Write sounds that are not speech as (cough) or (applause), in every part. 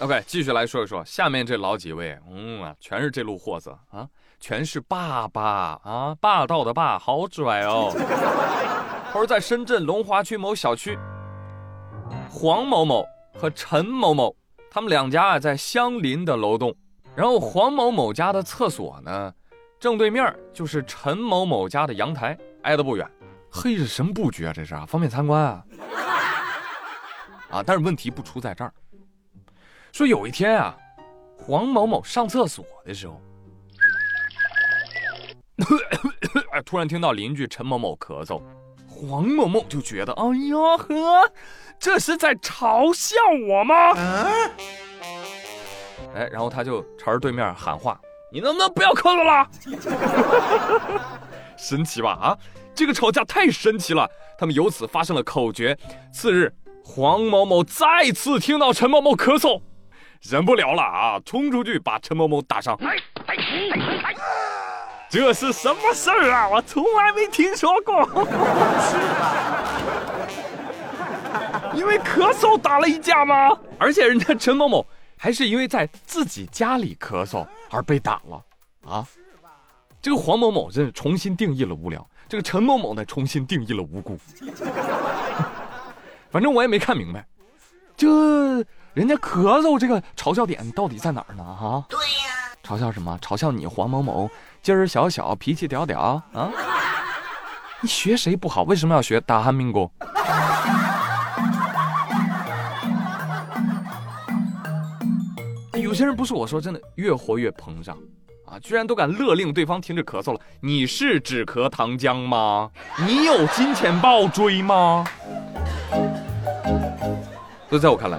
OK，继续来说一说下面这老几位，嗯啊，全是这路货色啊，全是爸爸啊，霸道的霸，好拽哦。(laughs) 他说在深圳龙华区某小区，黄某某和陈某某他们两家啊在相邻的楼栋，然后黄某某家的厕所呢，正对面就是陈某某家的阳台，挨得不远。嘿，这什么布局啊？这是啊，方便参观啊。啊，但是问题不出在这儿。说有一天啊，黄某某上厕所的时候，(coughs) 突然听到邻居陈某某咳嗽，黄某某就觉得，哎呀呵，这是在嘲笑我吗？哎，然后他就朝着对面喊话：“你能不能不要咳嗽了？” (laughs) 神奇吧？啊，这个吵架太神奇了。他们由此发生了口角。次日，黄某某再次听到陈某某咳嗽。忍不了了啊！冲出去把陈某某打伤。这是什么事儿啊？我从来没听说过。因为咳嗽打了一架吗？而且人家陈某某还是因为在自己家里咳嗽而被打了啊！这个黄某某真是重新定义了无聊，这个陈某某呢重新定义了无辜。(laughs) 反正我也没看明白，这。人家咳嗽这个嘲笑点到底在哪儿呢？哈，对呀，嘲笑什么？嘲笑你黄某某今儿小小，脾气屌屌啊！你学谁不好？为什么要学大韩民国？有些人不是我说真的，越活越膨胀啊！居然都敢勒令对方停止咳嗽了。你是止咳糖浆吗？你有金钱豹追吗？所以在我看来。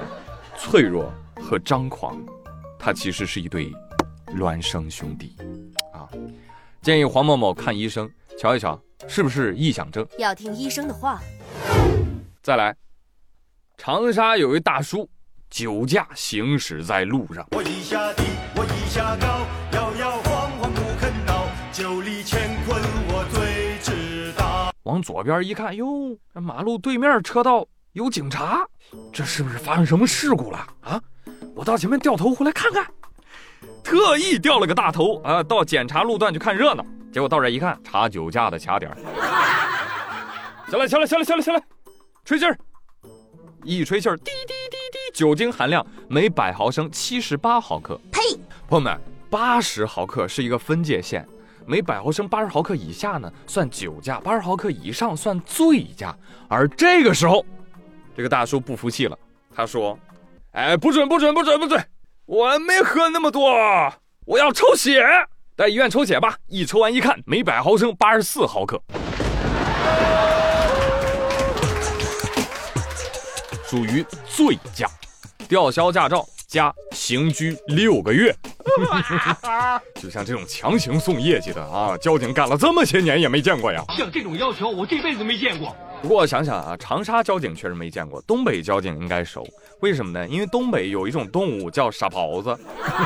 脆弱和张狂，它其实是一对孪生兄弟啊！建议黄某某看医生，瞧一瞧是不是臆想症，要听医生的话。再来，长沙有一大叔酒驾行驶在路上，我一下低，我一下高，摇摇晃晃不肯倒，酒里乾坤我最知道。往左边一看，哟，马路对面车道。有警察，这是不是发生什么事故了啊？我到前面掉头回来看看，特意掉了个大头啊，到检查路段去看热闹。结果到这一看，查酒驾的卡点。行了行了行了行了行了，吹气儿，一吹气儿，滴滴滴滴，酒精含量每百毫升七十八毫克。呸！朋友们，八十毫克是一个分界线，每百毫升八十毫克以下呢算酒驾，八十毫克以上算醉驾。而这个时候。这个大叔不服气了，他说：“哎，不准不准不准不准，我没喝那么多，我要抽血，在医院抽血吧。”一抽完一看，每百毫升八十四毫克，属于醉驾，吊销驾照加刑拘六个月。(laughs) 就像这种强行送业绩的啊，交警干了这么些年也没见过呀。像这种要求，我这辈子没见过。不过我想想啊，长沙交警确实没见过，东北交警应该熟。为什么呢？因为东北有一种动物叫傻狍子，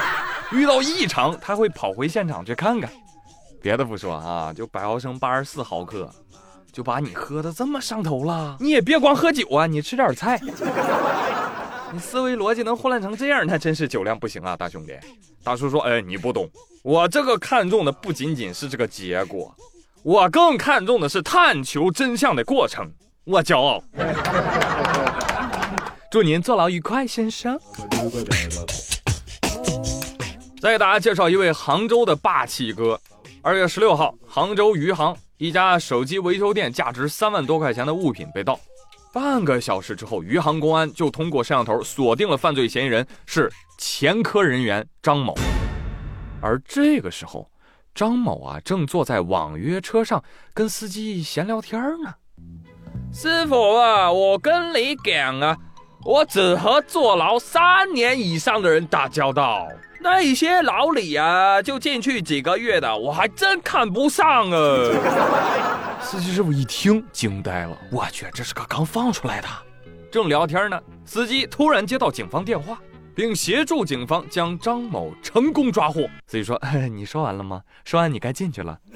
(laughs) 遇到异常他会跑回现场去看看。别的不说啊，就百毫升八十四毫克，就把你喝的这么上头了。你也别光喝酒啊，你吃点菜。(laughs) 你思维逻辑能混乱成这样，那真是酒量不行啊，大兄弟。大叔说：“哎，你不懂，我这个看重的不仅仅是这个结果。”我更看重的是探求真相的过程，我骄傲。(laughs) 祝您坐牢愉快，先生。再给大家介绍一位杭州的霸气哥。二月十六号，杭州余杭一家手机维修店价值三万多块钱的物品被盗，半个小时之后，余杭公安就通过摄像头锁定了犯罪嫌疑人是前科人员张某，而这个时候。张某啊，正坐在网约车上跟司机闲聊天呢。师傅啊，我跟你讲啊，我只和坐牢三年以上的人打交道，那些老李啊，就进去几个月的，我还真看不上啊。(laughs) 司机师傅一听惊呆了，我去，这是个刚放出来的。正聊天呢，司机突然接到警方电话。并协助警方将张某成功抓获。所以说：“ (laughs) 你说完了吗？说完你该进去了。(laughs) ”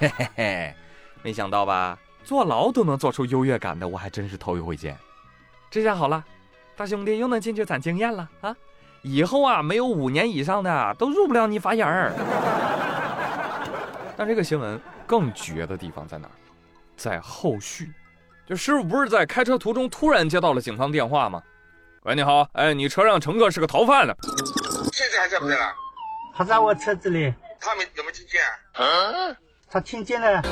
嘿嘿嘿，没想到吧？坐牢都能做出优越感的，我还真是头一回见。这下好了，大兄弟又能进去攒经验了啊！以后啊，没有五年以上的都入不了你法眼儿。(laughs) 但这个新闻更绝的地方在哪儿？在后续，就师傅不是在开车途中突然接到了警方电话吗？喂，你好，哎，你车上乘客是个逃犯呢。现在还在不在了？他在我车子里。他没有没听见？嗯，他听见了。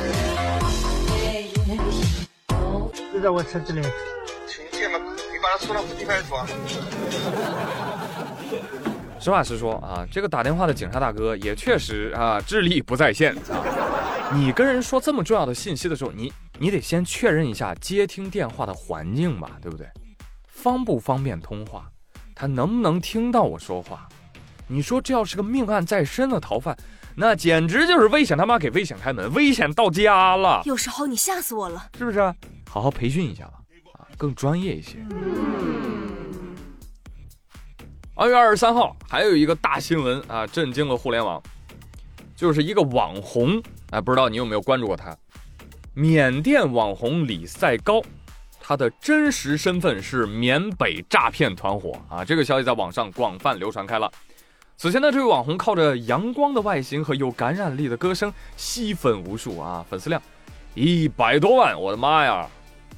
就在我车子里。听见吗？你把他送到附近派出所。实话实说啊，这个打电话的警察大哥也确实啊，智力不在线啊。你跟人说这么重要的信息的时候，你你得先确认一下接听电话的环境吧，对不对？方不方便通话？他能不能听到我说话？你说这要是个命案在身的逃犯，那简直就是危险他妈给危险开门，危险到家了。有时候你吓死我了，是不是？好好培训一下吧，啊，更专业一些。二月二十三号，还有一个大新闻啊，震惊了互联网，就是一个网红，哎，不知道你有没有关注过他？缅甸网红李赛高。他的真实身份是缅北诈骗团伙啊！这个消息在网上广泛流传开了。此前呢，这位网红靠着阳光的外形和有感染力的歌声吸粉无数啊，粉丝量一百多万，我的妈呀，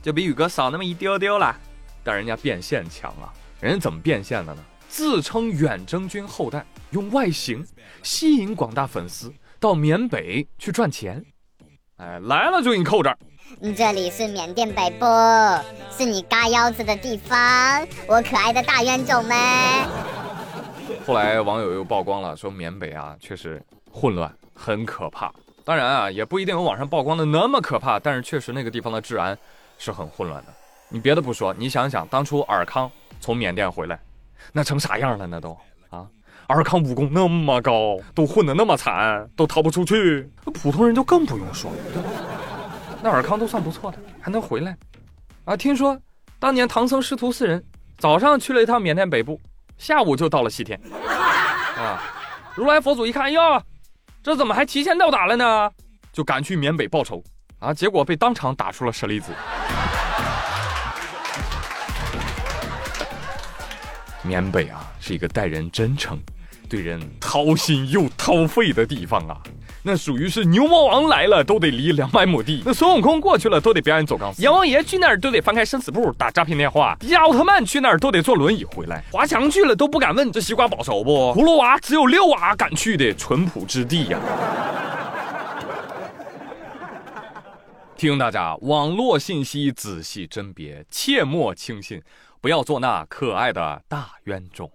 就比宇哥少那么一丢丢了。但人家变现强啊，人家怎么变现的呢？自称远征军后代，用外形吸引广大粉丝到缅北去赚钱。哎，来了就给你扣这儿。这里是缅甸北部，是你嘎腰子的地方，我可爱的大冤种们。后来网友又曝光了，说缅北啊确实混乱，很可怕。当然啊，也不一定有网上曝光的那么可怕，但是确实那个地方的治安是很混乱的。你别的不说，你想想当初尔康从缅甸回来，那成啥样了？那都啊，尔康武功那么高，都混得那么惨，都逃不出去，普通人就更不用说了。那尔康都算不错的，还能回来，啊！听说当年唐僧师徒四人早上去了一趟缅甸北部，下午就到了西天。啊！如来佛祖一看，哟，这怎么还提前到达了呢？就赶去缅北报仇，啊！结果被当场打出了舍利子。缅北啊，是一个待人真诚、对人掏心又掏肺的地方啊。那属于是牛魔王来了都得离两百亩地，那孙悟空过去了都得表演走钢丝，阎王爷去那儿都得翻开生死簿打诈骗电话，迪奥特曼去那儿都得坐轮椅回来，华强去了都不敢问这西瓜保熟不，葫芦娃只有六娃敢去的淳朴之地呀。提醒大家，网络信息仔细甄别，切莫轻信，不要做那可爱的大冤种。